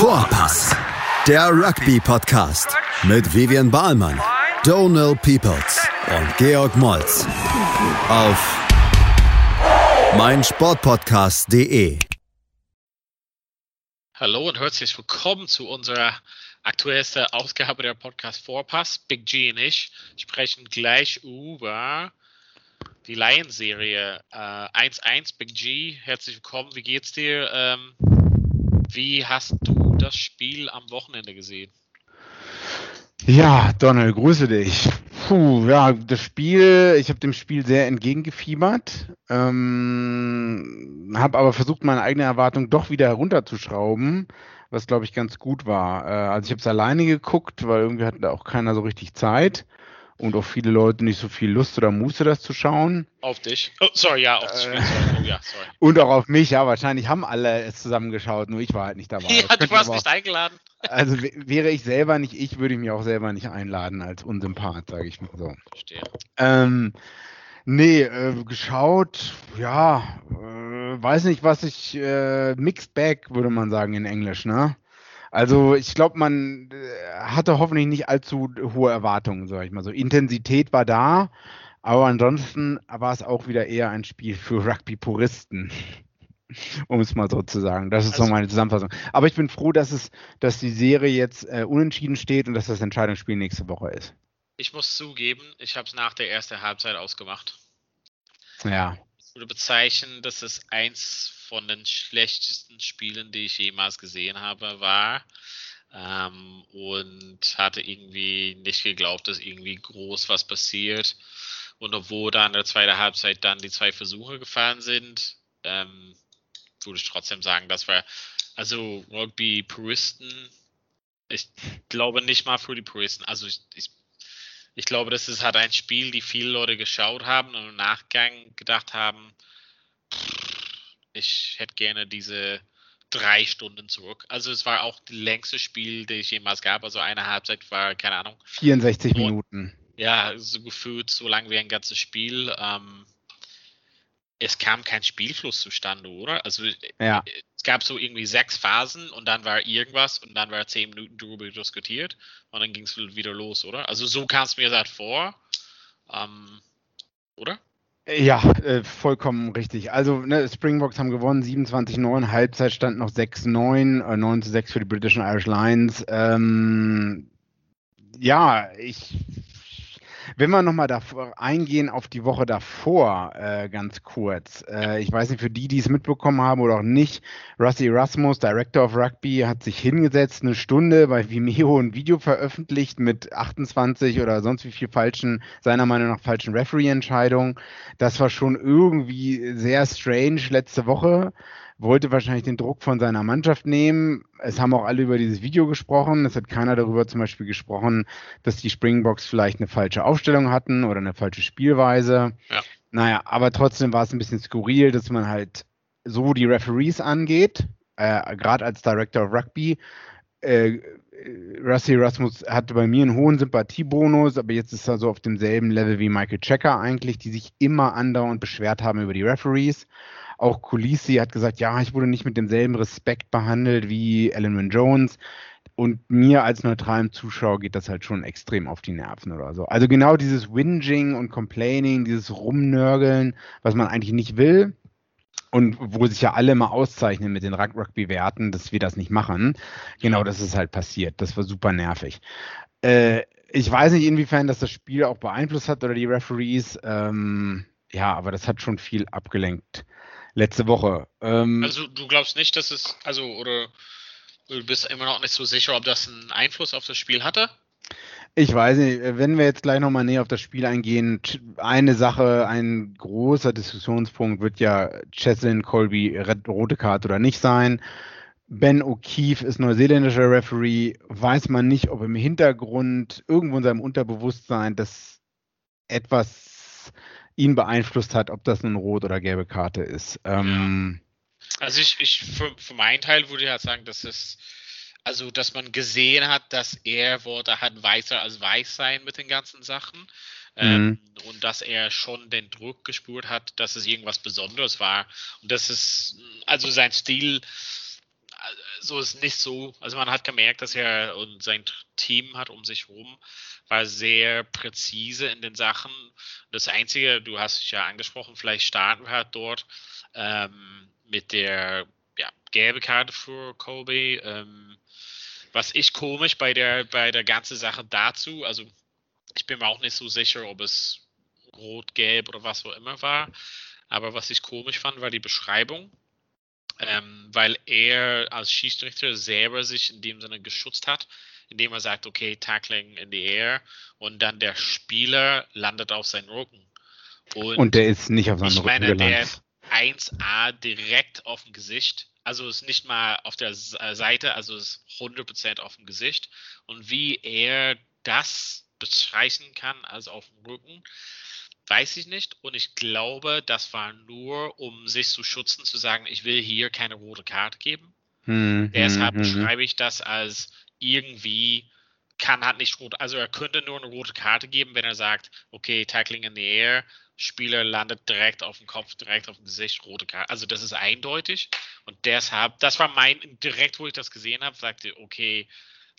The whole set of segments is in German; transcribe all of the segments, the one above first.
Vorpass, der Rugby-Podcast mit Vivian Bahlmann, Donal Peoples und Georg Moltz auf meinsportpodcast.de. Hallo und herzlich willkommen zu unserer aktuellsten Ausgabe der Podcast Vorpass. Big G und ich sprechen gleich über die Lions-Serie 1-1. Äh, Big G, herzlich willkommen. Wie geht's dir? Ähm, wie hast du das Spiel am Wochenende gesehen? Ja, Donald, grüße dich. Puh, ja, das Spiel, ich habe dem Spiel sehr entgegengefiebert, ähm, habe aber versucht, meine eigene Erwartung doch wieder herunterzuschrauben, was glaube ich ganz gut war. Äh, also ich habe es alleine geguckt, weil irgendwie hatte da auch keiner so richtig Zeit und auch viele Leute nicht so viel Lust oder Muße, das zu schauen. Auf dich. Oh, sorry, ja, auf das Spiel. Oh, ja, sorry. Und auch auf mich, ja, wahrscheinlich haben alle es zusammengeschaut, nur ich war halt nicht dabei. Ja, du warst nicht eingeladen. Also wäre ich selber nicht ich, würde ich mich auch selber nicht einladen als Unsympath, sage ich mal so. Verstehe. Ähm, nee, äh, geschaut, ja, äh, weiß nicht, was ich, äh, Mixed Bag würde man sagen in Englisch, ne? Also ich glaube, man äh, hatte hoffentlich nicht allzu hohe Erwartungen, sage ich mal so. Intensität war da, aber ansonsten war es auch wieder eher ein Spiel für Rugby-Puristen. um es mal so zu sagen. Das ist also, so meine Zusammenfassung. Aber ich bin froh, dass es, dass die Serie jetzt äh, unentschieden steht und dass das Entscheidungsspiel nächste Woche ist. Ich muss zugeben, ich habe es nach der ersten Halbzeit ausgemacht. Ja. Ich würde bezeichnen, dass es eins von den schlechtesten Spielen, die ich jemals gesehen habe, war. Ähm, und hatte irgendwie nicht geglaubt, dass irgendwie groß was passiert. Und obwohl da in der zweiten Halbzeit dann die zwei Versuche gefallen sind, ähm, würde ich trotzdem sagen, das war also Rugby-Puristen. Ich glaube nicht mal für die Puristen. Also ich, ich, ich glaube, das ist halt ein Spiel, die viele Leute geschaut haben und im Nachgang gedacht haben, pff, ich hätte gerne diese drei Stunden zurück. Also es war auch das längste Spiel, das ich jemals gab. Also eine Halbzeit war, keine Ahnung. 64 Minuten. Ja, so gefühlt so lang wie ein ganzes Spiel. Ähm, es kam kein Spielfluss zustande, oder? Also ja. es gab so irgendwie sechs Phasen und dann war irgendwas und dann war zehn Minuten darüber diskutiert und dann ging es wieder los, oder? Also so kam es mir das vor. Ähm, oder? Ja, äh, vollkommen richtig. Also ne, Springboks haben gewonnen, 27-9, Halbzeit stand noch 6-9, äh, 9 zu 6 für die British and Irish Lions. Ähm, ja, ich wenn wir nochmal eingehen auf die Woche davor, äh, ganz kurz. Äh, ich weiß nicht, für die, die es mitbekommen haben oder auch nicht, Rusty Erasmus, Director of Rugby, hat sich hingesetzt, eine Stunde bei Vimeo ein Video veröffentlicht mit 28 oder sonst wie viel falschen, seiner Meinung nach falschen Referee-Entscheidungen. Das war schon irgendwie sehr strange letzte Woche wollte wahrscheinlich den Druck von seiner Mannschaft nehmen. Es haben auch alle über dieses Video gesprochen. Es hat keiner darüber zum Beispiel gesprochen, dass die Springboks vielleicht eine falsche Aufstellung hatten oder eine falsche Spielweise. Ja. Naja, aber trotzdem war es ein bisschen skurril, dass man halt so die Referees angeht, äh, gerade als Director of Rugby. Äh, Rusty Rasmus hatte bei mir einen hohen Sympathiebonus, aber jetzt ist er so auf demselben Level wie Michael Checker eigentlich, die sich immer andauernd beschwert haben über die Referees. Auch Kulisi hat gesagt, ja, ich wurde nicht mit demselben Respekt behandelt wie Alan Jones. Und mir als neutralem Zuschauer geht das halt schon extrem auf die Nerven oder so. Also genau dieses Whinging und Complaining, dieses Rumnörgeln, was man eigentlich nicht will. Und wo sich ja alle mal auszeichnen mit den Rugby-Werten, dass wir das nicht machen. Genau das ist halt passiert. Das war super nervig. Äh, ich weiß nicht, inwiefern das das Spiel auch beeinflusst hat oder die Referees. Ähm, ja, aber das hat schon viel abgelenkt letzte Woche. Ähm, also du glaubst nicht, dass es, also oder du bist immer noch nicht so sicher, ob das einen Einfluss auf das Spiel hatte? Ich weiß nicht, wenn wir jetzt gleich nochmal näher auf das Spiel eingehen, eine Sache, ein großer Diskussionspunkt wird ja Cheslin Colby rote Karte oder nicht sein. Ben O'Keefe ist neuseeländischer Referee. Weiß man nicht, ob im Hintergrund, irgendwo in seinem Unterbewusstsein, das etwas ihn beeinflusst hat, ob das eine rot oder gelbe Karte ist. Ähm, also ich, ich für, für meinen Teil würde ja sagen, dass es also dass man gesehen hat, dass er Worte hat weißer als weiß sein mit den ganzen Sachen. Ähm, mhm. und dass er schon den Druck gespürt hat, dass es irgendwas Besonderes war. Und das ist, also sein Stil so ist nicht so. Also man hat gemerkt, dass er und sein Team hat um sich herum war sehr präzise in den Sachen. Das Einzige, du hast es ja angesprochen, vielleicht starten wir halt dort ähm, mit der ja, gelbe Karte für Kobe. Ähm, was ich komisch bei der bei der ganzen Sache dazu, also ich bin mir auch nicht so sicher, ob es rot, gelb oder was auch immer war. Aber was ich komisch fand, war die Beschreibung ähm, weil er als Schiedsrichter selber sich in dem Sinne geschützt hat, indem er sagt, okay, Tackling in the air und dann der Spieler landet auf seinen Rücken. Und, und der ist nicht auf seinem Rücken meine, gelandet. Der 1A direkt auf dem Gesicht, also ist nicht mal auf der Seite, also ist 100% auf dem Gesicht. Und wie er das bestreichen kann, also auf dem Rücken, Weiß ich nicht. Und ich glaube, das war nur, um sich zu schützen, zu sagen, ich will hier keine rote Karte geben. Hm, Deshalb hm, hm, hm. beschreibe ich das als irgendwie kann halt nicht rot. Also er könnte nur eine rote Karte geben, wenn er sagt, okay, Tackling in the air, Spieler landet direkt auf dem Kopf, direkt auf dem Gesicht, rote Karte. Also das ist eindeutig. Und deshalb, das war mein, direkt wo ich das gesehen habe, sagte, okay,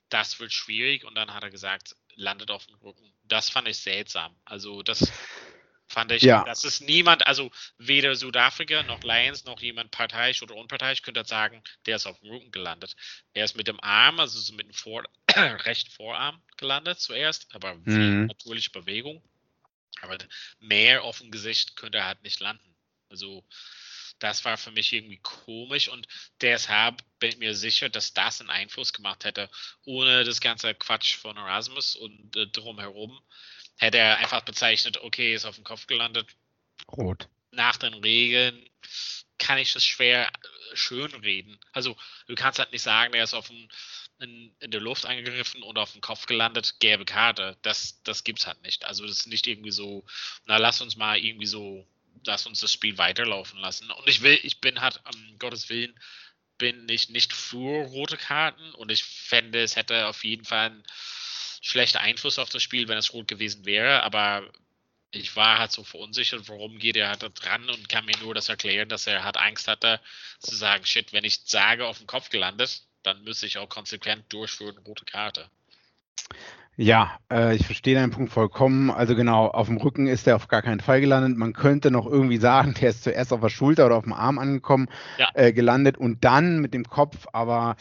das wird schwierig. Und dann hat er gesagt, landet auf dem Rücken. Das fand ich seltsam. Also das Fand ich, ja. das ist niemand, also weder Südafrika noch Lions noch jemand parteiisch oder unparteiisch könnte sagen, der ist auf dem Rücken gelandet. Er ist mit dem Arm, also so mit dem Vor rechten Vorarm gelandet zuerst, aber mhm. natürliche Bewegung. Aber mehr auf dem Gesicht könnte er halt nicht landen. Also das war für mich irgendwie komisch und deshalb bin ich mir sicher, dass das einen Einfluss gemacht hätte, ohne das ganze Quatsch von Erasmus und äh, drumherum hätte er einfach bezeichnet, okay, ist auf dem Kopf gelandet. Rot. Nach den Regeln kann ich das schwer äh, schönreden. Also du kannst halt nicht sagen, er ist auf dem, in, in, der Luft angegriffen und auf dem Kopf gelandet, gelbe Karte. Das, das gibt's halt nicht. Also das ist nicht irgendwie so, na lass uns mal irgendwie so, lass uns das Spiel weiterlaufen lassen. Und ich will, ich bin halt, um Gottes Willen, bin ich nicht für rote Karten und ich fände, es hätte auf jeden Fall ein schlechter Einfluss auf das Spiel, wenn es rot gewesen wäre, aber ich war halt so verunsichert, warum geht er halt da dran und kann mir nur das erklären, dass er halt Angst hatte, zu sagen, shit, wenn ich sage, auf dem Kopf gelandet, dann müsste ich auch konsequent durchführen, rote Karte. Ja, äh, ich verstehe deinen Punkt vollkommen. Also genau, auf dem Rücken ist er auf gar keinen Fall gelandet. Man könnte noch irgendwie sagen, der ist zuerst auf der Schulter oder auf dem Arm angekommen, ja. äh, gelandet und dann mit dem Kopf. Aber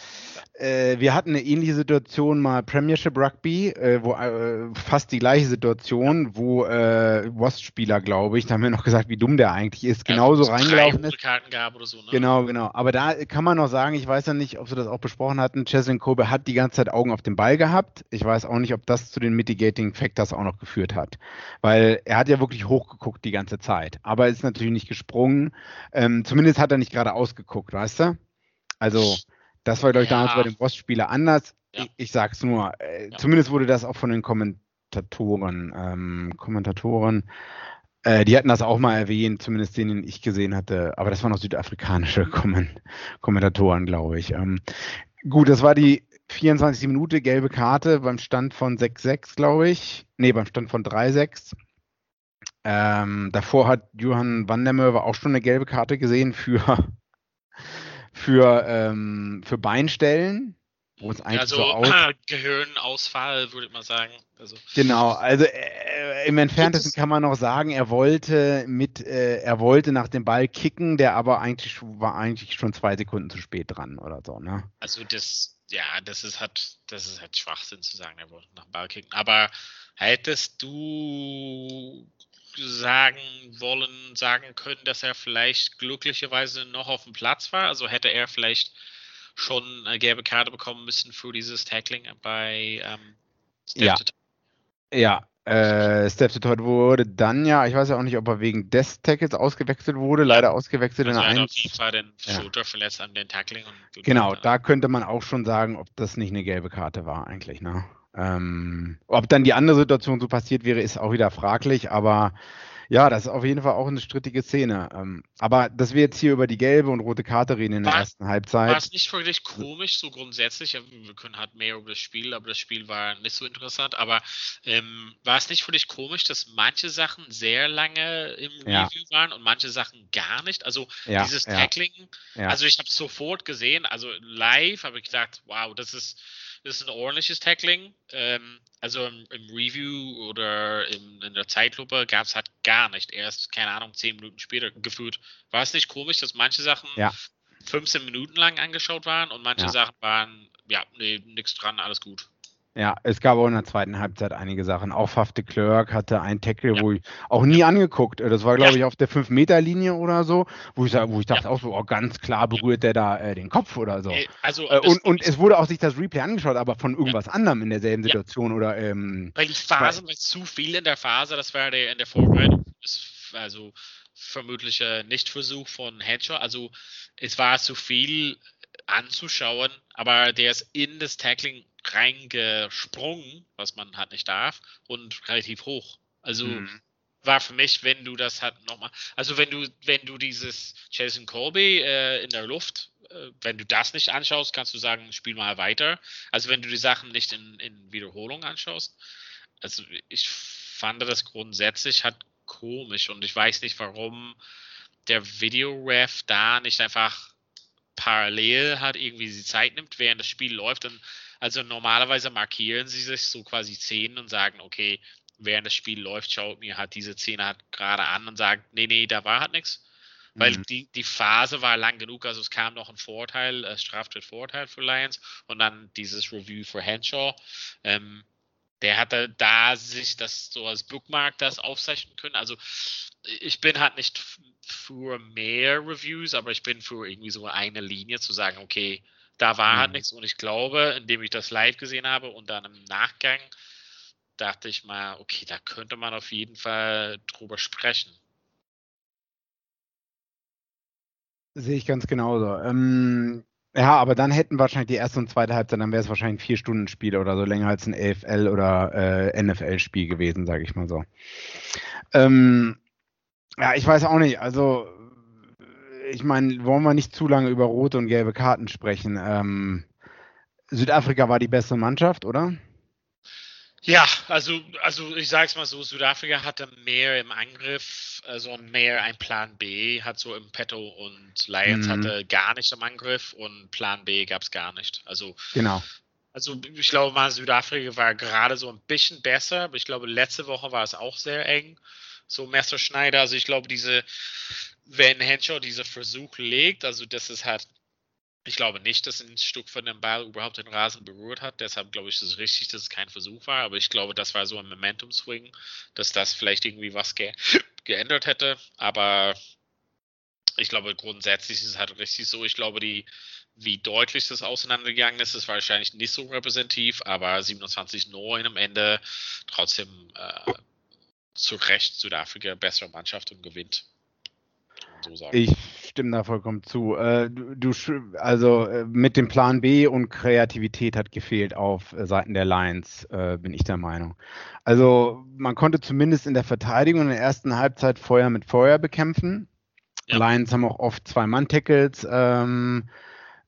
äh, wir hatten eine ähnliche Situation mal Premiership Rugby, äh, wo äh, fast die gleiche Situation, ja. wo äh, Wasp-Spieler, glaube ich, da haben wir noch gesagt, wie dumm der eigentlich ist, genauso ja, reingelaufen ist. Karten gab oder so, ne? Genau, genau. Aber da kann man noch sagen, ich weiß ja nicht, ob wir das auch besprochen hatten, Cheslin Kobe hat die ganze Zeit Augen auf den Ball gehabt. Ich weiß auch nicht, ob ob das zu den Mitigating Factors auch noch geführt hat. Weil er hat ja wirklich hochgeguckt die ganze Zeit, aber ist natürlich nicht gesprungen. Ähm, zumindest hat er nicht gerade ausgeguckt, weißt du? Also, das war, glaube ich, ja. damals bei dem Boss-Spieler anders. Ja. Ich, ich, sag's nur, äh, ja. zumindest wurde das auch von den Kommentatoren, ähm, Kommentatoren, äh, die hatten das auch mal erwähnt, zumindest den, den ich gesehen hatte, aber das waren auch südafrikanische Komment Kommentatoren, glaube ich. Ähm, gut, das war die 24 Minute gelbe Karte beim Stand von 6-6, glaube ich. Nee, beim Stand von 3-6. Ähm, davor hat Johann van der Merwe auch schon eine gelbe Karte gesehen für, für, ähm, für Beinstellen. Wo es eigentlich also, so aus Gehirnausfall, würde ich mal sagen. Also. Genau, also äh, im Entferntesten kann man noch sagen, er wollte mit, äh, er wollte nach dem Ball kicken, der aber eigentlich war eigentlich schon zwei Sekunden zu spät dran oder so, ne? Also das ja, das ist halt, das ist halt Schwachsinn zu sagen, er wollte nach dem Ball kicken. Aber hättest du sagen wollen, sagen können, dass er vielleicht glücklicherweise noch auf dem Platz war? Also hätte er vielleicht schon eine gelbe Karte bekommen müssen für dieses Tackling bei ähm, ja. ja, äh, Steph Todd wurde dann ja, ich weiß ja auch nicht, ob er wegen des Tackles ausgewechselt wurde, leider ausgewechselt also in der 1. auf Fall den Schulter ja. verletzt an den Tackling. genau, da könnte man auch schon sagen, ob das nicht eine gelbe Karte war eigentlich. Ne? Ähm, ob dann die andere Situation so passiert wäre, ist auch wieder fraglich, aber Ja, das ist auf jeden Fall auch eine strittige Szene. Ähm, aber dass wir jetzt hier über die gelbe und rote Karte reden in der war, ersten Halbzeit. War es nicht wirklich komisch, so grundsätzlich? Wir können halt mehr über das Spiel, aber das Spiel war nicht so interessant. Aber ähm, war es nicht wirklich komisch, dass manche Sachen sehr lange im ja. Review waren und manche Sachen gar nicht? Also ja, dieses Tackling, ja. also ich habe es sofort gesehen, also live habe ich gedacht, wow, das ist das ist ein ordentliches Tackling. Ähm, also im, im, Review oder im, in der Zeitlupe gab es halt gar nicht. Erst, keine Ahnung, zehn Minuten später gefühlt. War es nicht komisch, dass manche Sachen ja. 15 Minuten lang angeschaut waren und manche ja. Sachen waren, ja, nee, nichts dran, alles gut. Ja, es gab auch in der zweiten Halbzeit einige Sachen. Auch Faf de Klerk hatte ein Tackle, ja. wo ich auch nie angeguckt. Das war, glaube ja. ich, auf der 5-Meter-Linie oder so, wo ich, wo ich dachte ja. auch so, oh, ganz klar berührt der da äh, den Kopf oder so. Also, äh, und, und es wurde auch sich das Replay angeschaut, aber von irgendwas anderem in derselben Situation oder. Ähm, weil die Phasen, weil zu viel in der Phase, das war der in der Vorbereitung. Also vermutlich äh, nicht Versuch von Hedger. Also es war zu viel anzuschauen, aber der ist in das Tackling reingesprungen, was man halt nicht darf, und relativ hoch. Also mhm. war für mich, wenn du das halt nochmal, also wenn du, wenn du dieses Jason Colby äh, in der Luft, äh, wenn du das nicht anschaust, kannst du sagen, spiel mal weiter. Also wenn du die Sachen nicht in, in Wiederholung anschaust. Also ich fand das grundsätzlich halt komisch und ich weiß nicht, warum der Videoref da nicht einfach parallel hat irgendwie die Zeit nimmt, während das Spiel läuft. Und also normalerweise markieren sie sich so quasi Szenen und sagen, okay, während das Spiel läuft, schaut mir halt diese Szene halt gerade an und sagt, nee, nee, da war halt nichts. Weil mhm. die, die Phase war lang genug, also es kam noch ein Vorteil, äh, Straftritt-Vorteil für Lions und dann dieses Review für Henshaw. Ähm, der hatte da sich das so als Bookmark das aufzeichnen können. Also ich bin halt nicht für mehr Reviews, aber ich bin für irgendwie so eine Linie zu sagen, okay, da war halt mhm. nichts und ich glaube, indem ich das live gesehen habe und dann im Nachgang dachte ich mal, okay, da könnte man auf jeden Fall drüber sprechen. Sehe ich ganz genauso. Ähm, ja, aber dann hätten wahrscheinlich die erste und zweite Halbzeit, dann wäre es wahrscheinlich ein vier Stunden Spiel oder so länger als ein EFL oder äh, NFL Spiel gewesen, sage ich mal so. Ähm, ja, ich weiß auch nicht. Also, ich meine, wollen wir nicht zu lange über rote und gelbe Karten sprechen. Ähm, Südafrika war die beste Mannschaft, oder? Ja, also, also ich sage es mal so, Südafrika hatte mehr im Angriff, also mehr ein Plan B, hat so im Petto und Lions mhm. hatte gar nicht im Angriff und Plan B gab es gar nicht. Also genau. Also ich glaube mal, Südafrika war gerade so ein bisschen besser, aber ich glaube, letzte Woche war es auch sehr eng so Messerschneider. Also ich glaube, diese, wenn Henshaw diese Versuch legt, also das ist halt, ich glaube nicht, dass ein Stück von dem Ball überhaupt den Rasen berührt hat. Deshalb glaube ich, ist es richtig, dass es kein Versuch war. Aber ich glaube, das war so ein Momentum-Swing, dass das vielleicht irgendwie was ge geändert hätte. Aber ich glaube, grundsätzlich ist es halt richtig so. Ich glaube, die, wie deutlich das auseinandergegangen ist, ist wahrscheinlich nicht so repräsentativ, aber 27-9 am Ende trotzdem äh, zu Recht Südafrika bessere Mannschaft und gewinnt. So ich stimme da vollkommen zu. Äh, du, also äh, mit dem Plan B und Kreativität hat gefehlt auf äh, Seiten der Lions, bin ich der Meinung. Also man konnte zumindest in der Verteidigung in der ersten Halbzeit Feuer mit Feuer bekämpfen. Ja. Lions haben auch oft zwei Mann-Tackles ähm,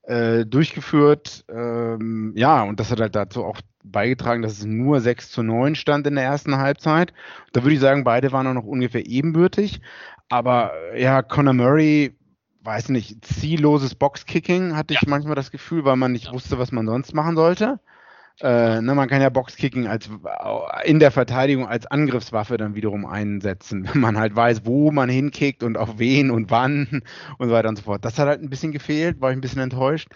äh, durchgeführt. Ähm, ja, und das hat halt dazu auch beigetragen, dass es nur 6 zu 9 stand in der ersten Halbzeit. Da würde ich sagen, beide waren auch noch ungefähr ebenbürtig. Aber ja, Conor Murray, weiß nicht, zielloses Boxkicking hatte ich manchmal das Gefühl, weil man nicht ja. wusste, was man sonst machen sollte. Äh, ne, man kann ja Boxkicking als in der Verteidigung als Angriffswaffe dann wiederum einsetzen, wenn man halt weiß, wo man hinkickt und auf wen und wann und so weiter und so fort. Das hat halt ein bisschen gefehlt, war ich ein bisschen enttäuscht.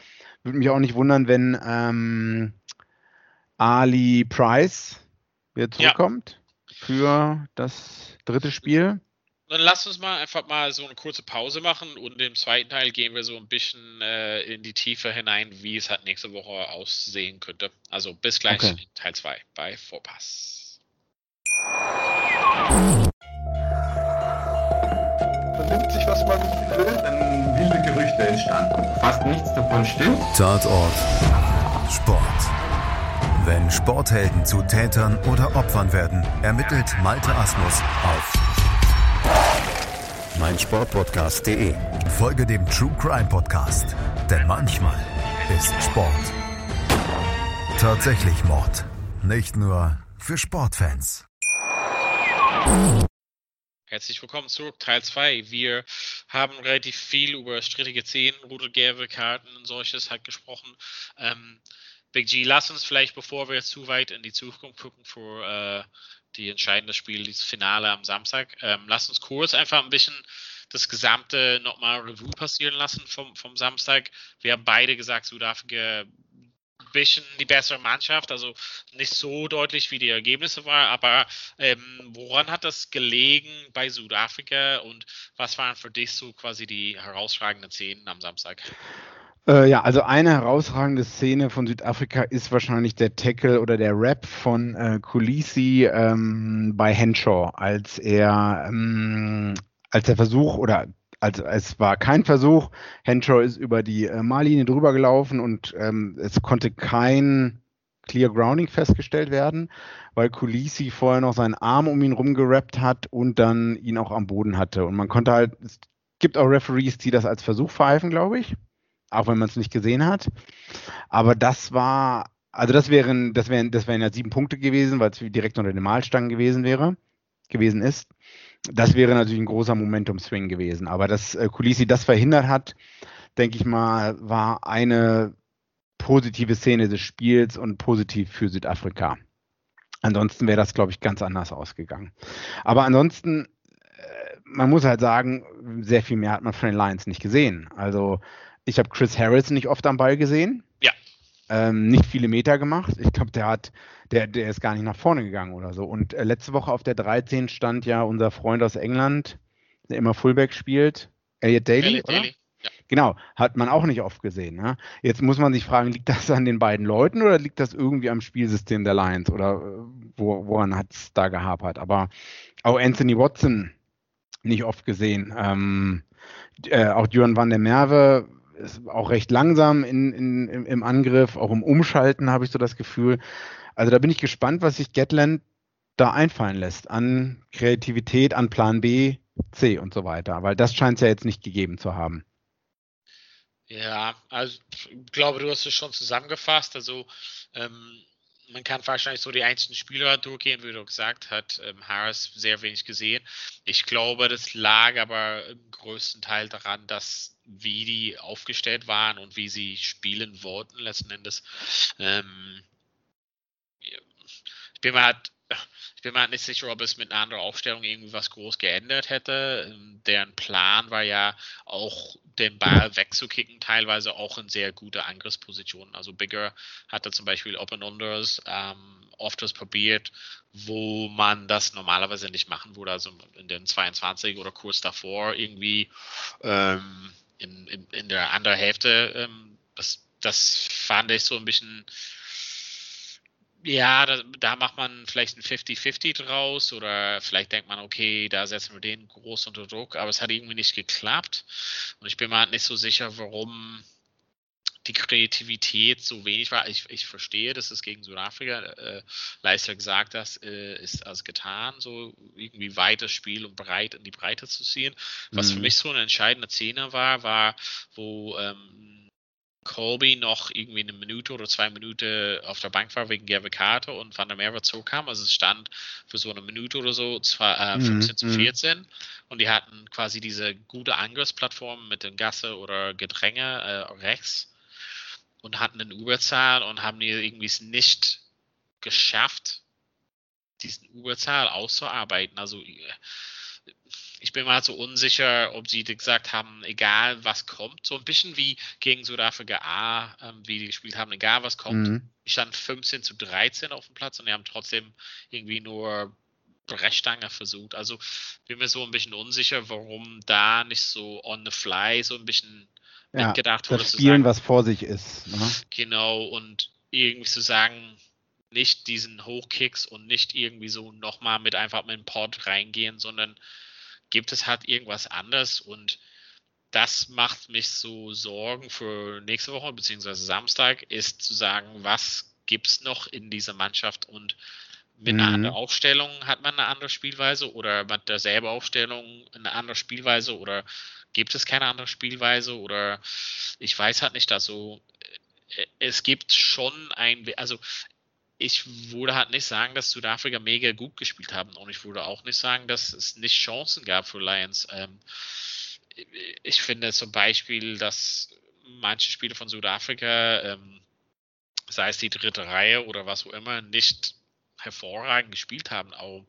Würde mich auch nicht wundern, wenn ähm, Ali Price wieder zurückkommt ja. für das dritte Spiel. Dann lass uns mal einfach mal so eine kurze Pause machen und im zweiten Teil gehen wir so ein bisschen äh, in die Tiefe hinein, wie es halt nächste Woche aussehen könnte. Also bis gleich okay. in Teil 2 bei Vorpass. Man nimmt sich, was man will, dann wilde Gerüchte entstanden. Fast nichts davon stimmt. Tatort. Sport. Wenn Sporthelden zu Tätern oder Opfern werden, ermittelt Malte Asmus auf meinsportpodcast.de. Folge dem True Crime Podcast, denn manchmal ist Sport tatsächlich Mord. Nicht nur für Sportfans. Herzlich willkommen zurück, Teil 2. Wir haben relativ viel über strittige Szenen, rote, gelbe Karten und solches halt gesprochen. Ähm, Big G, lass uns vielleicht, bevor wir zu weit in die Zukunft gucken, für äh, die entscheidende Spiel, das Finale am Samstag, ähm, lass uns kurz einfach ein bisschen das gesamte nochmal Revue passieren lassen vom, vom Samstag. Wir haben beide gesagt, Südafrika ein bisschen die bessere Mannschaft, also nicht so deutlich, wie die Ergebnisse waren, aber ähm, woran hat das gelegen bei Südafrika und was waren für dich so quasi die herausragenden Szenen am Samstag? Äh, ja, also eine herausragende Szene von Südafrika ist wahrscheinlich der Tackle oder der Rap von äh, Kulisi ähm, bei Henshaw, als er ähm, als der Versuch oder also es war kein Versuch, Henshaw ist über die äh, Marlinie drüber gelaufen und ähm, es konnte kein Clear Grounding festgestellt werden, weil Kulisi vorher noch seinen Arm um ihn rumgerappt hat und dann ihn auch am Boden hatte. Und man konnte halt, es gibt auch Referees, die das als Versuch pfeifen, glaube ich auch wenn man es nicht gesehen hat. Aber das war, also das wären, das wären, das wären ja sieben Punkte gewesen, weil es direkt unter den Mahlstangen gewesen wäre, gewesen ist. Das wäre natürlich ein großer Momentum-Swing gewesen. Aber dass äh, Kulisi das verhindert hat, denke ich mal, war eine positive Szene des Spiels und positiv für Südafrika. Ansonsten wäre das, glaube ich, ganz anders ausgegangen. Aber ansonsten, äh, man muss halt sagen, sehr viel mehr hat man von den Lions nicht gesehen. Also ich habe Chris Harris nicht oft am Ball gesehen. Ja. Ähm, nicht viele Meter gemacht. Ich glaube, der hat, der, der ist gar nicht nach vorne gegangen oder so. Und äh, letzte Woche auf der 13 stand ja unser Freund aus England, der immer Fullback spielt, Elliot Daly, Elliot oder? Daly. Ja. Genau, hat man auch nicht oft gesehen. Ne? Jetzt muss man sich fragen, liegt das an den beiden Leuten oder liegt das irgendwie am Spielsystem der Lions oder äh, wo, woran hat es da gehapert? Aber auch Anthony Watson nicht oft gesehen. Ähm, äh, auch Jürgen van der Merwe ist auch recht langsam in, in, im, im Angriff, auch im Umschalten habe ich so das Gefühl. Also da bin ich gespannt, was sich Gatland da einfallen lässt an Kreativität, an Plan B, C und so weiter, weil das scheint es ja jetzt nicht gegeben zu haben. Ja, also ich glaube, du hast es schon zusammengefasst. Also ähm, man kann wahrscheinlich so die einzelnen Spieler durchgehen, wie du gesagt hast. Ähm, Harris sehr wenig gesehen. Ich glaube, das lag aber im größten Teil daran, dass wie die aufgestellt waren und wie sie spielen wollten letzten Endes. Ähm, ich bin mir halt bin mir halt nicht sicher, ob es mit einer anderen Aufstellung irgendwie was groß geändert hätte. Ähm, deren Plan war ja auch den Ball wegzukicken, teilweise auch in sehr gute Angriffspositionen. Also Bigger hatte zum Beispiel Open Unders ähm, oft das probiert, wo man das normalerweise nicht machen würde, also in den 22 oder kurz davor irgendwie ähm, in, in, in, der anderen Hälfte. Ähm, das, das fand ich so ein bisschen ja, da, da, macht man vielleicht ein 50-50 draus oder vielleicht denkt man, okay, da setzen wir den groß unter Druck, aber es hat irgendwie nicht geklappt. Und ich bin mir halt nicht so sicher, warum die Kreativität so wenig war. Ich, ich verstehe, dass es gegen Südafrika äh, leichter gesagt das äh, ist als getan, so irgendwie weites Spiel und breit in die Breite zu ziehen. Was mhm. für mich so eine entscheidende Szene war, war, wo ähm, Colby noch irgendwie eine Minute oder zwei Minuten auf der Bank war wegen gelbe Karte und Van der Merwe zurückkam. Also es stand für so eine Minute oder so zwar, äh, 15 mhm. zu 14 mhm. und die hatten quasi diese gute Angriffsplattform mit den Gasse oder Gedränge äh, rechts und hatten eine Überzahl und haben die irgendwie es nicht geschafft, diesen Überzahl auszuarbeiten. Also ich bin mal so unsicher, ob sie gesagt haben, egal was kommt, so ein bisschen wie gegen Südafrika A, ähm, wie die gespielt haben, egal was kommt. Mhm. Ich stand 15 zu 13 auf dem Platz und die haben trotzdem irgendwie nur Brechstange versucht. Also bin mir so ein bisschen unsicher, warum da nicht so on the fly so ein bisschen ja, mitgedacht wurde. Das Spielen, sagen, was vor sich ist. Ne? Genau, und irgendwie zu sagen, nicht diesen Hochkicks und nicht irgendwie so nochmal mit einfach mit dem Pod reingehen, sondern gibt es halt irgendwas anders und das macht mich so Sorgen für nächste Woche beziehungsweise Samstag, ist zu sagen, was gibt es noch in dieser Mannschaft und mit einer anderen mhm. Aufstellung hat man eine andere Spielweise oder mit derselben Aufstellung eine andere Spielweise oder gibt es keine andere Spielweise oder ich weiß halt nicht, also äh, es gibt schon ein, also ich würde halt nicht sagen, dass Südafrika mega gut gespielt haben und ich würde auch nicht sagen, dass es nicht Chancen gab für Lions. Ähm, ich finde zum Beispiel, dass manche Spiele von Südafrika, ähm, sei es die dritte Reihe oder was auch immer, nicht hervorragend gespielt haben. Auch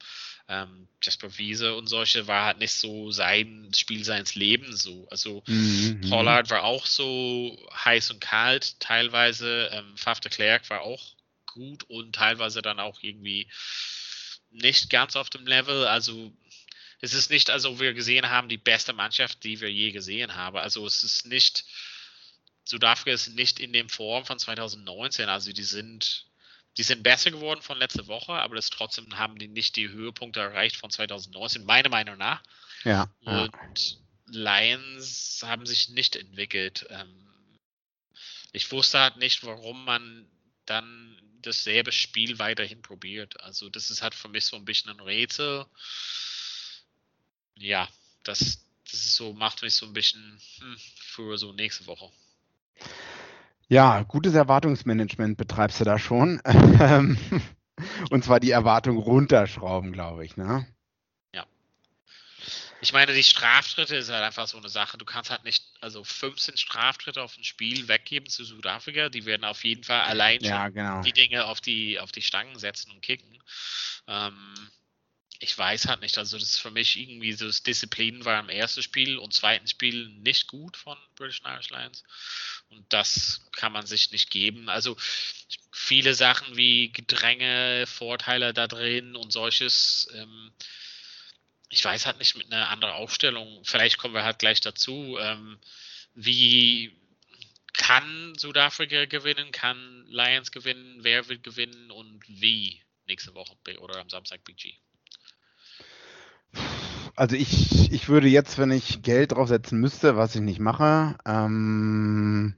ähm, Jasper Wiese und solche war halt nicht so sein Spiel seines Lebens so. Also mhm. mhm. Pollard war auch so heiß und kalt teilweise. Ähm, Faf de Klerk war auch gut und teilweise dann auch irgendwie nicht ganz auf dem Level. Also es ist nicht, also wir gesehen haben, die beste Mannschaft, die wir je gesehen haben. Also es ist nicht, Südafrika ist nicht in dem Form von 2019. Also die sind, die sind besser geworden von letzter Woche, aber das trotzdem haben die nicht die Höhepunkte erreicht von 2019, meiner Meinung nach. Ja. Und ja. Lions haben sich nicht entwickelt. Ähm, ich wusste halt nicht, warum man dann dasselbe Spiel weiterhin probiert. Also das ist halt für mich so ein bisschen ein Rätsel. Ja, das, das so, macht mich so ein bisschen hm, für so nächste Woche. Ja, gutes Erwartungsmanagement betreibst du da schon. Und zwar die Erwartung runterschrauben, glaube ich, ne? Ich meine, die Straftritte ist halt einfach so eine Sache. Du kannst halt nicht, also 15 Straftritte auf ein Spiel weggeben zu Südafrika. Die werden auf jeden Fall allein ja, genau. die Dinge auf die, auf die Stangen setzen und kicken. Ähm, ich weiß halt nicht. Also, das ist für mich irgendwie so das Disziplin war im ersten Spiel und zweiten Spiel nicht gut von British Irish Lions. Und das kann man sich nicht geben. Also, viele Sachen wie Gedränge, Vorteile da drin und solches. Ähm, ich weiß halt nicht mit einer anderen Aufstellung, vielleicht kommen wir halt gleich dazu, ähm, wie kann Südafrika gewinnen, kann Lions gewinnen, wer wird gewinnen und wie nächste Woche oder am Samstag BG? Also ich, ich würde jetzt, wenn ich Geld draufsetzen müsste, was ich nicht mache, ähm,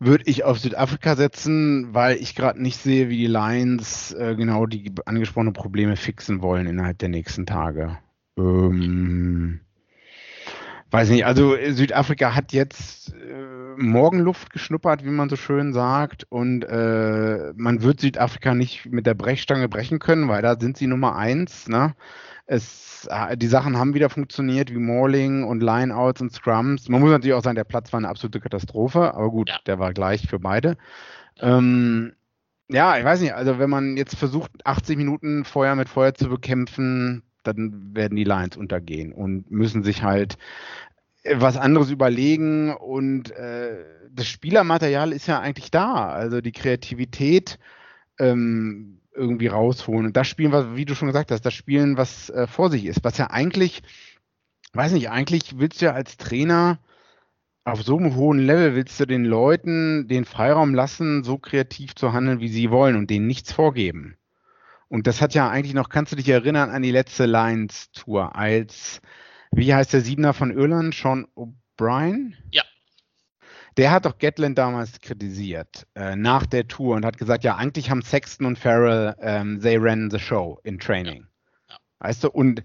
würde ich auf Südafrika setzen, weil ich gerade nicht sehe, wie die Lions äh, genau die angesprochenen Probleme fixen wollen innerhalb der nächsten Tage. Ähm, weiß nicht, also Südafrika hat jetzt äh, Morgenluft geschnuppert, wie man so schön sagt, und äh, man wird Südafrika nicht mit der Brechstange brechen können, weil da sind sie Nummer eins. Ne? Es äh, die Sachen haben wieder funktioniert, wie Mauling und Lineouts und Scrums. Man muss natürlich auch sagen, der Platz war eine absolute Katastrophe, aber gut, ja. der war gleich für beide. Ähm, ja, ich weiß nicht, also wenn man jetzt versucht, 80 Minuten Feuer mit Feuer zu bekämpfen, dann werden die Lions untergehen und müssen sich halt was anderes überlegen und äh, das Spielermaterial ist ja eigentlich da. Also die Kreativität ähm, irgendwie rausholen. Und das Spielen, was, wie du schon gesagt hast, das Spielen, was äh, vor sich ist, was ja eigentlich, weiß nicht, eigentlich willst du ja als Trainer auf so einem hohen Level willst du den Leuten den Freiraum lassen, so kreativ zu handeln, wie sie wollen und denen nichts vorgeben. Und das hat ja eigentlich noch, kannst du dich erinnern an die letzte Lions-Tour, als, wie heißt der Siebener von Irland, Sean O'Brien? Ja der hat doch Gatland damals kritisiert äh, nach der Tour und hat gesagt, ja, eigentlich haben Sexton und Farrell, ähm, they ran the show in training. Ja. Ja. Weißt du, und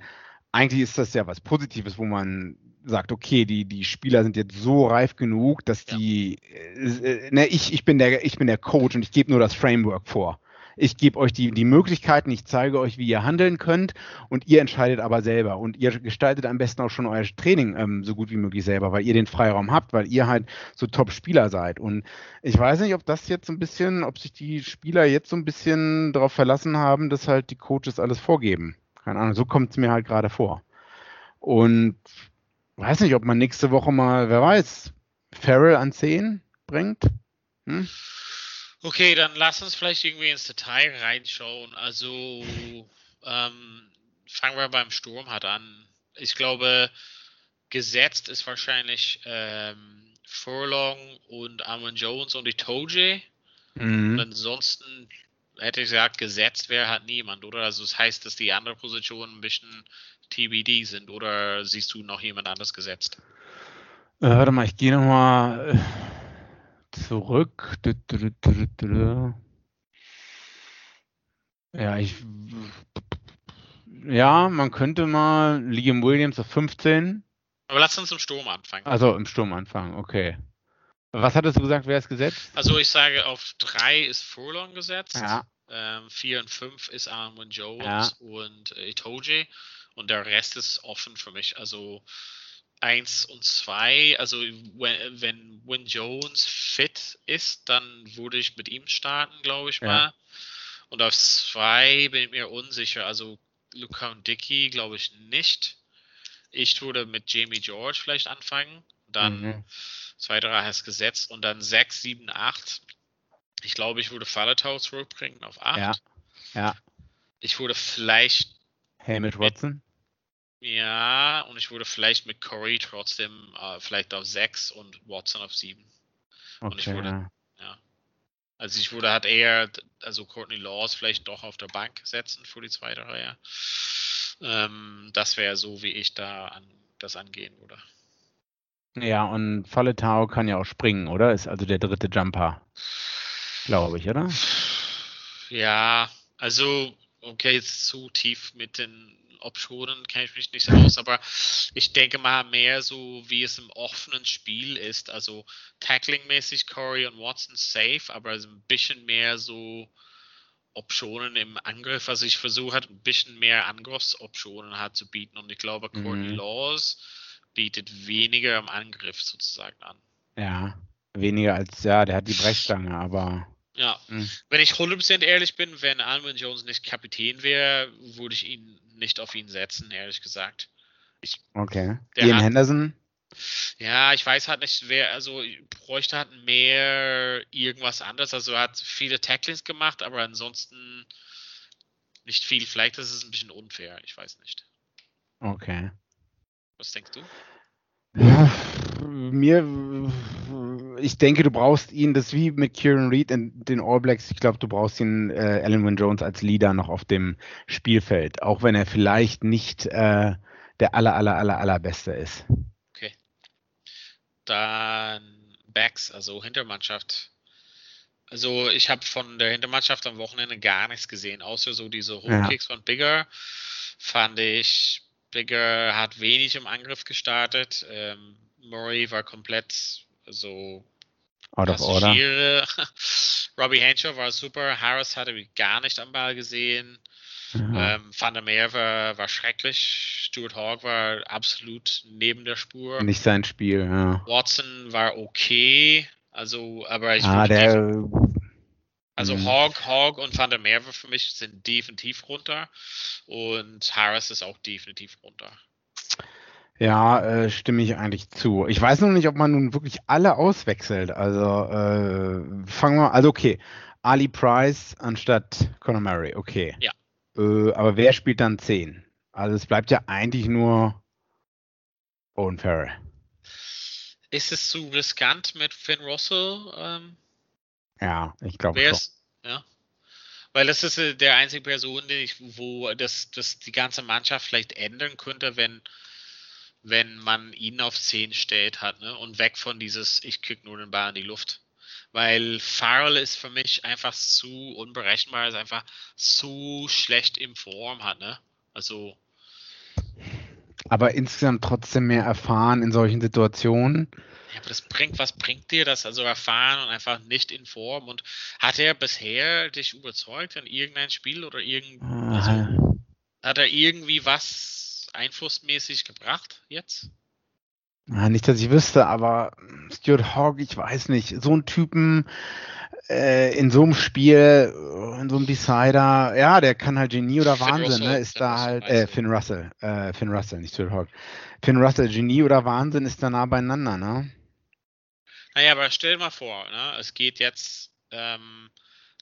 eigentlich ist das ja was Positives, wo man sagt, okay, die, die Spieler sind jetzt so reif genug, dass die, ja. äh, ne, ich, ich, bin der, ich bin der Coach und ich gebe nur das Framework vor. Ich gebe euch die, die Möglichkeiten, ich zeige euch, wie ihr handeln könnt und ihr entscheidet aber selber. Und ihr gestaltet am besten auch schon euer Training ähm, so gut wie möglich selber, weil ihr den Freiraum habt, weil ihr halt so Top-Spieler seid. Und ich weiß nicht, ob das jetzt so ein bisschen, ob sich die Spieler jetzt so ein bisschen darauf verlassen haben, dass halt die Coaches alles vorgeben. Keine Ahnung, so kommt es mir halt gerade vor. Und weiß nicht, ob man nächste Woche mal, wer weiß, Farrell an 10 bringt. Hm? Okay, dann lass uns vielleicht irgendwie ins Detail reinschauen. Also ähm, fangen wir beim Sturm halt an. Ich glaube, gesetzt ist wahrscheinlich ähm, Furlong und Armin Jones und die Toje. Mhm. Und ansonsten hätte ich gesagt, gesetzt wäre halt niemand, oder? Also das heißt, dass die anderen Positionen ein bisschen TBD sind, oder siehst du noch jemand anders gesetzt? Äh, warte mal, ich gehe nochmal äh, zurück. Ja, ich. Ja, man könnte mal Liam Williams auf 15. Aber lass uns im Sturm anfangen. Also im Sturm anfangen, okay. Was hattest du gesagt, wer ist gesetzt? Also ich sage, auf 3 ist Furlong gesetzt. Ja. Ähm, 4 und 5 ist Armin Jones Ja. und äh, Itoje. Und der Rest ist offen für mich. Also 1 und 2, also wenn, wenn Win Jones fit ist, dann würde ich mit ihm starten, glaube ich Ja. mal. Und auf 2 bin ich mir unsicher. Also Luca und Dickey glaube ich nicht. Ich würde mit Jamie George vielleicht anfangen. Dann Mhm. 2, 3 hast gesetzt und dann 6, 7, 8. Ich glaube, ich würde Faletau zurückbringen auf 8. Ja. Ja. Ich würde vielleicht, Hamish Watson. Ja, und ich würde vielleicht mit Corey trotzdem äh, vielleicht auf 6 und Watson auf 7. Und ich Okay. würde- ja. Also ich würde halt eher, also Courtney Laws vielleicht doch auf der Bank setzen für die zweite Reihe. Ähm, das wäre so, wie ich da an, das angehen würde. Ja, und Falletau kann ja auch springen, oder? Ist also der dritte Jumper. Glaube ich, oder? Ja, also, okay, jetzt zu tief mit den Optionen kenne ich mich nicht so aus, aber ich denke mal mehr so, wie es im offenen Spiel ist. Also Tackling-mäßig Corey und Watson safe, aber ein bisschen mehr so Optionen im Angriff. Also ich versuche halt ein bisschen mehr Angriffsoptionen halt zu bieten und ich glaube, Courtney Mhm. Laws bietet weniger im Angriff sozusagen an. Ja. Weniger als, ja, der hat die Brechstange, aber. Ja, Hm. wenn ich 100% ehrlich bin, wenn Alvin Jones nicht Kapitän wäre, würde ich ihn nicht auf ihn setzen, ehrlich gesagt. Okay. Der Ian hat- Henderson? Ja, ich weiß halt nicht, wer, also ich bräuchte halt mehr irgendwas anderes. Also er hat viele Tacklings gemacht, aber ansonsten nicht viel. Vielleicht ist es ein bisschen unfair, ich weiß nicht. Okay. Was denkst du? Mir, ich denke, du brauchst ihn, das ist wie mit Kieran Reed in den All Blacks. Ich glaube, du brauchst ihn, äh, Alan Wynne Jones als Leader noch auf dem Spielfeld, auch wenn er vielleicht nicht äh, der aller, aller, aller, allerbeste ist. Dann Backs, also Hintermannschaft. Also ich habe von der Hintermannschaft am Wochenende gar nichts gesehen, außer so diese Hochkicks von Bigger. Fand ich, Bigger hat wenig im Angriff gestartet. Ähm, Murray war komplett so Out of order. Passagiere. Robbie Henshaw war super. Harris hatte ich gar nicht am Ball gesehen. Ja. Ähm, Van der Meer war, war schrecklich. Stuart Hawk war absolut neben der Spur. Nicht sein Spiel, ja. Watson war okay, also, aber ich Ah, der. also Mhm. Hawk, Hawk und Van der Merwe für mich sind definitiv runter und Harris ist auch definitiv runter. Ja, äh, stimme ich eigentlich zu. Ich weiß noch nicht, ob man nun wirklich alle auswechselt. Also äh, fangen wir, also okay, Ali Price anstatt Conor Murray, okay. Ja. Äh, aber wer spielt dann 10? Also es bleibt ja eigentlich nur Owen Farrell. Ist es zu riskant mit Finn Russell? Ähm, Ja, ich glaube schon. ja. Weil das ist äh, der einzige Person, ich, wo das, das die ganze Mannschaft vielleicht ändern könnte, wenn, wenn man ihn auf 10 stellt hat, ne? Und weg von dieses, ich kick nur den Ball in die Luft. Weil Farrell ist für mich einfach zu unberechenbar, ist einfach zu schlecht in Form hat, ne? Also, Aber insgesamt trotzdem mehr erfahren in solchen Situationen. ja, aber das bringt, was bringt dir das? Also erfahren und einfach nicht in Form. Und hat er bisher dich überzeugt in irgendein Spiel oder irgend, also, Äh, hat er irgendwie was einflussmäßig gebracht jetzt? Ja, nicht, dass ich wüsste, aber Stuart Hogg, ich weiß nicht, so ein Typen äh, in so einem Spiel, äh, in so einem Decider, ja, der kann halt Genie oder Finn Wahnsinn, Russell, ne? Ist Finn da Russell halt, äh? Finn Russell, äh, Finn Russell, nicht Stuart Hogg. Finn Russell, Genie oder Wahnsinn ist da nah beieinander, ne? Naja, aber stell dir mal vor, ne? es geht jetzt ähm,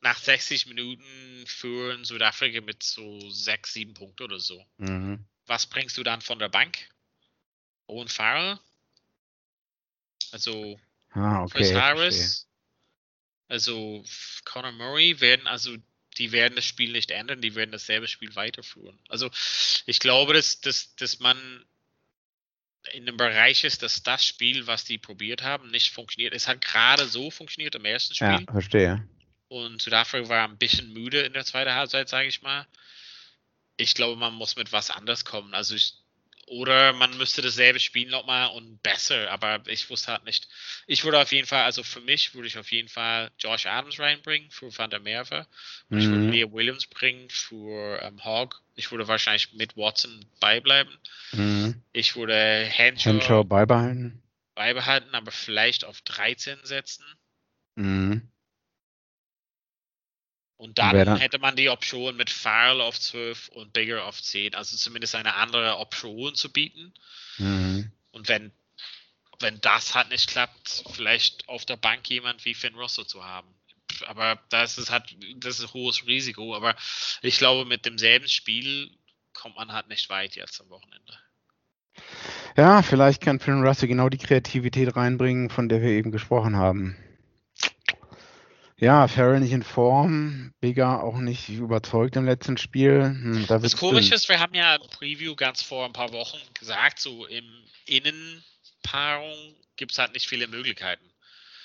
nach 60 Minuten für Südafrika mit so 6, 7 Punkte oder so. Mhm. Was bringst du dann von der Bank? Owen Farrell? Also Ah, okay. Chris. Harris? Also Conor Murray werden also die werden das Spiel nicht ändern, die werden dasselbe Spiel weiterführen. Also ich glaube, dass, dass, dass man in dem Bereich ist, dass das Spiel, was die probiert haben, nicht funktioniert. Es hat gerade so funktioniert im ersten Spiel. Ja, verstehe. Und Südafrika war ein bisschen müde in der zweiten Halbzeit, sage ich mal. Ich glaube, man muss mit was anderes kommen. Also ich, oder man müsste dasselbe spielen nochmal und besser, aber ich wusste halt nicht. Ich würde auf jeden Fall, also für mich würde ich auf jeden Fall Josh Adams reinbringen für Van der Merwe. Mhm. ich würde mhm. Leah Williams bringen für ähm, Hogg. Ich würde wahrscheinlich mit Watson beibleiben. Mhm. Ich würde Henshaw, Henshaw beibehalten. Beibehalten, aber vielleicht auf 13 setzen. Mhm. Und dann, dann, hätte man die Option mit Farrell auf 12 und Bigger auf 10, also zumindest eine andere Option zu bieten. Mhm. Und wenn, wenn das halt nicht klappt, vielleicht auf der Bank jemand wie Finn Rosso zu haben. Aber das ist halt, das ist ein hohes Risiko. Aber ich glaube, mit demselben Spiel kommt man halt nicht weit jetzt am Wochenende. Ja, vielleicht kann Finn Russell genau die Kreativität reinbringen, von der wir eben gesprochen haben. Ja, Farrell nicht in Form, Bigger auch nicht überzeugt im letzten Spiel. Hm, da das Komische ist, wir haben ja im Preview ganz vor ein paar Wochen gesagt, so im Innenpaarung gibt es halt nicht viele Möglichkeiten.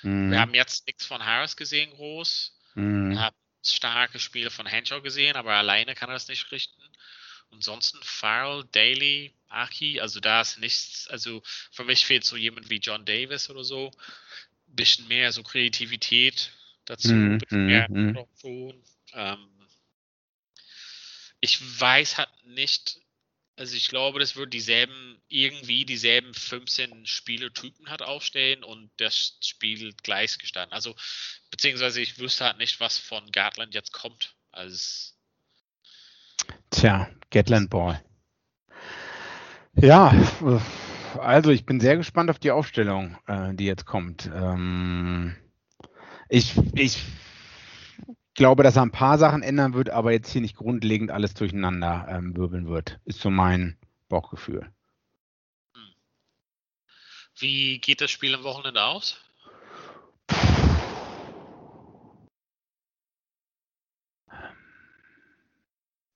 Mhm. Wir haben jetzt nichts von Harris gesehen groß. Mhm. Wir haben starke Spiele von Henshaw gesehen, aber alleine kann er das nicht richten. Ansonsten Farrell, Daly, Aki, also da ist nichts, also für mich fehlt so jemand wie John Davis oder so. Ein bisschen mehr so Kreativität dazu. Mm, mm, mm. Ähm, ich weiß halt nicht, also ich glaube, das wird dieselben, irgendwie dieselben 15 Spielertypen hat aufstellen und das Spiel gleich gestanden. Also, beziehungsweise ich wüsste halt nicht, was von Gatland jetzt kommt. Als Tja, Gatland Ball. Ja, also ich bin sehr gespannt auf die Aufstellung, äh, die jetzt kommt. Ähm, ich, ich glaube, dass er ein paar Sachen ändern wird, aber jetzt hier nicht grundlegend alles durcheinander ähm, wirbeln wird. Ist so mein Bauchgefühl. Wie geht das Spiel am Wochenende aus?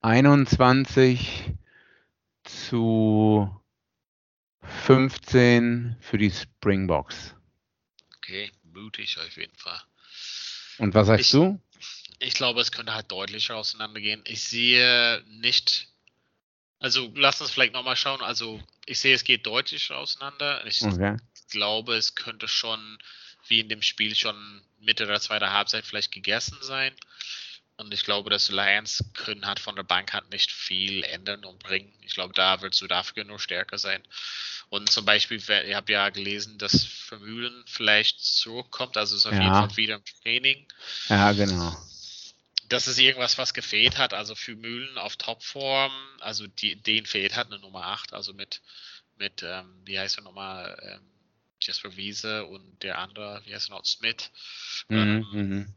Einundzwanzig zu 15 für die Springboks. Okay, mutig auf jeden Fall. Und was sagst ich, du? Ich glaube, es könnte halt deutlicher auseinandergehen. Ich sehe nicht, also lass uns vielleicht nochmal schauen. Also ich sehe, es geht deutlich auseinander. Ich okay. glaube, es könnte schon, wie in dem Spiel, schon Mitte der zweiten Halbzeit vielleicht gegessen sein. Und ich glaube, dass Lions können halt von der Bank halt nicht viel ändern und bringen. Ich glaube, da wird Südafrika nur stärker sein. Und zum Beispiel, ich habe ja gelesen, dass Vermühlen vielleicht zurückkommt, also ist auf ja. jeden Fall wieder im Training. Ja, genau. Das ist irgendwas, was gefehlt hat, also für Mühlen auf Topform, also die, den fehlt hat eine Nummer 8, also mit, mit ähm, wie heißt er nochmal, ähm, Jasper Wiese und der andere, wie heißt er noch, Smith. Mhm, ähm, mhm.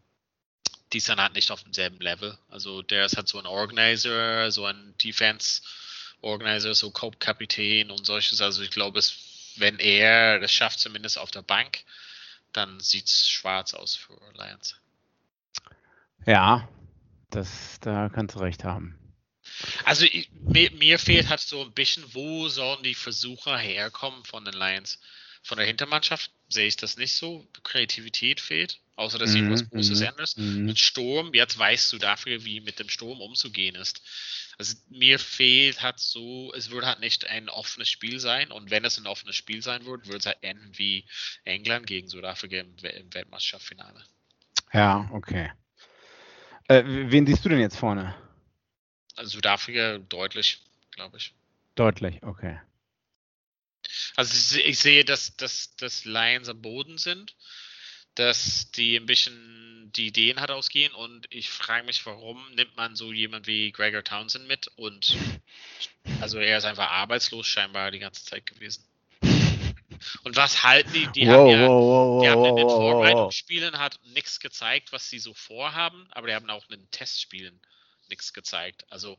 Die sind halt nicht auf demselben Level. Also der ist halt so ein Organizer, so ein Defense- Organizer, so Co-Kapitän und solches. Also ich glaube, es, wenn er das schafft, zumindest auf der Bank, dann sieht es schwarz aus für Lions. Ja, das, da kannst du recht haben. Also ich, mir, mir, fehlt halt so ein bisschen, wo sollen die Versuche herkommen von den Lions? Von der Hintermannschaft sehe ich das nicht so. Kreativität fehlt, außer dass mhm, irgendwas Großes mhm, ändert. Mhm. Mit Sturm, jetzt weißt du dafür, wie mit dem Sturm umzugehen ist. Also mir fehlt halt so, es wird halt nicht ein offenes Spiel sein und wenn es ein offenes Spiel sein wird, wird es halt enden wie England gegen Südafrika im, im Weltmeisterschaftsfinale. Ja, okay. Äh, wen siehst du denn jetzt vorne? Also Südafrika deutlich, glaube ich. Deutlich, okay. Also ich, sehe, dass, dass, dass Lions am Boden sind dass die ein bisschen die Ideen hat ausgehen und ich frage mich, warum nimmt man so jemand wie Gregor Townsend mit und also er ist einfach arbeitslos scheinbar die ganze Zeit gewesen. Und was halten die? Die wow, haben ja, wow, wow, die haben in den Vorbereitungsspielen hat nichts gezeigt, was sie so vorhaben, aber die haben auch in den Testspielen nichts gezeigt. Also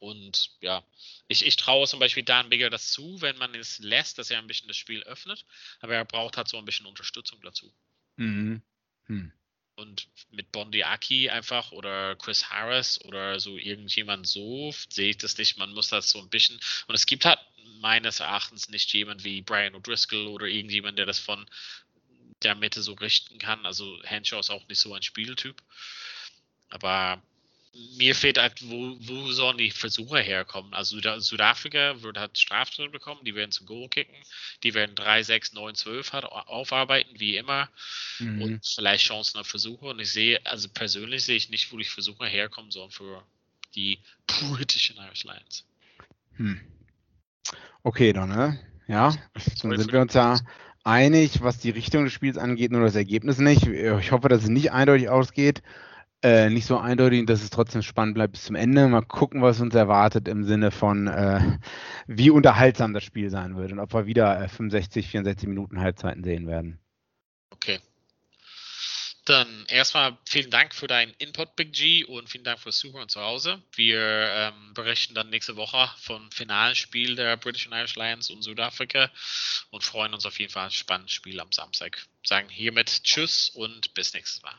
und ja, ich, ich traue zum Beispiel Dan Bigger das zu, wenn man es lässt, dass er ein bisschen das Spiel öffnet. Aber er braucht halt so ein bisschen Unterstützung dazu. Mhm. Hm. Und mit Bondi Aki einfach oder Chris Harris oder so irgendjemand so sehe ich das nicht. Man muss das so ein bisschen. Und es gibt halt meines Erachtens nicht jemand wie Brian O'Driscoll oder irgendjemand, der das von der Mitte so richten kann. Also Henshaw ist auch nicht so ein Spieltyp. Aber mir fehlt halt, wo, wo sollen die Versuche herkommen? Also Südafrika wird halt Straftritte bekommen, die werden zum Goal kicken, die werden 3, 6, 9, 12 halt aufarbeiten, wie immer. Mhm. Und vielleicht Chancen auf Versuche. Und ich sehe, also persönlich sehe ich nicht, wo die Versuche herkommen sollen für die britischen Irish Lions. Hm. Okay, dann, ne? Ja, dann sind wir uns ja einig, was die Richtung des Spiels angeht, nur das Ergebnis nicht. Ich hoffe, dass es nicht eindeutig ausgeht. Äh, nicht so eindeutig, dass es trotzdem spannend bleibt bis zum Ende. Mal gucken, was uns erwartet im Sinne von, äh, wie unterhaltsam das Spiel sein wird und ob wir wieder äh, 65, 64 Minuten Halbzeiten sehen werden. Okay. Dann erstmal vielen Dank für deinen Input, Big G, und vielen Dank fürs Zuhören zu Hause. Wir ähm, berichten dann nächste Woche vom finalen Spiel der British and Irish Lions und Südafrika und freuen uns auf jeden Fall ein spannendes Spiel am Samstag. Sagen hiermit Tschüss und bis nächstes Mal.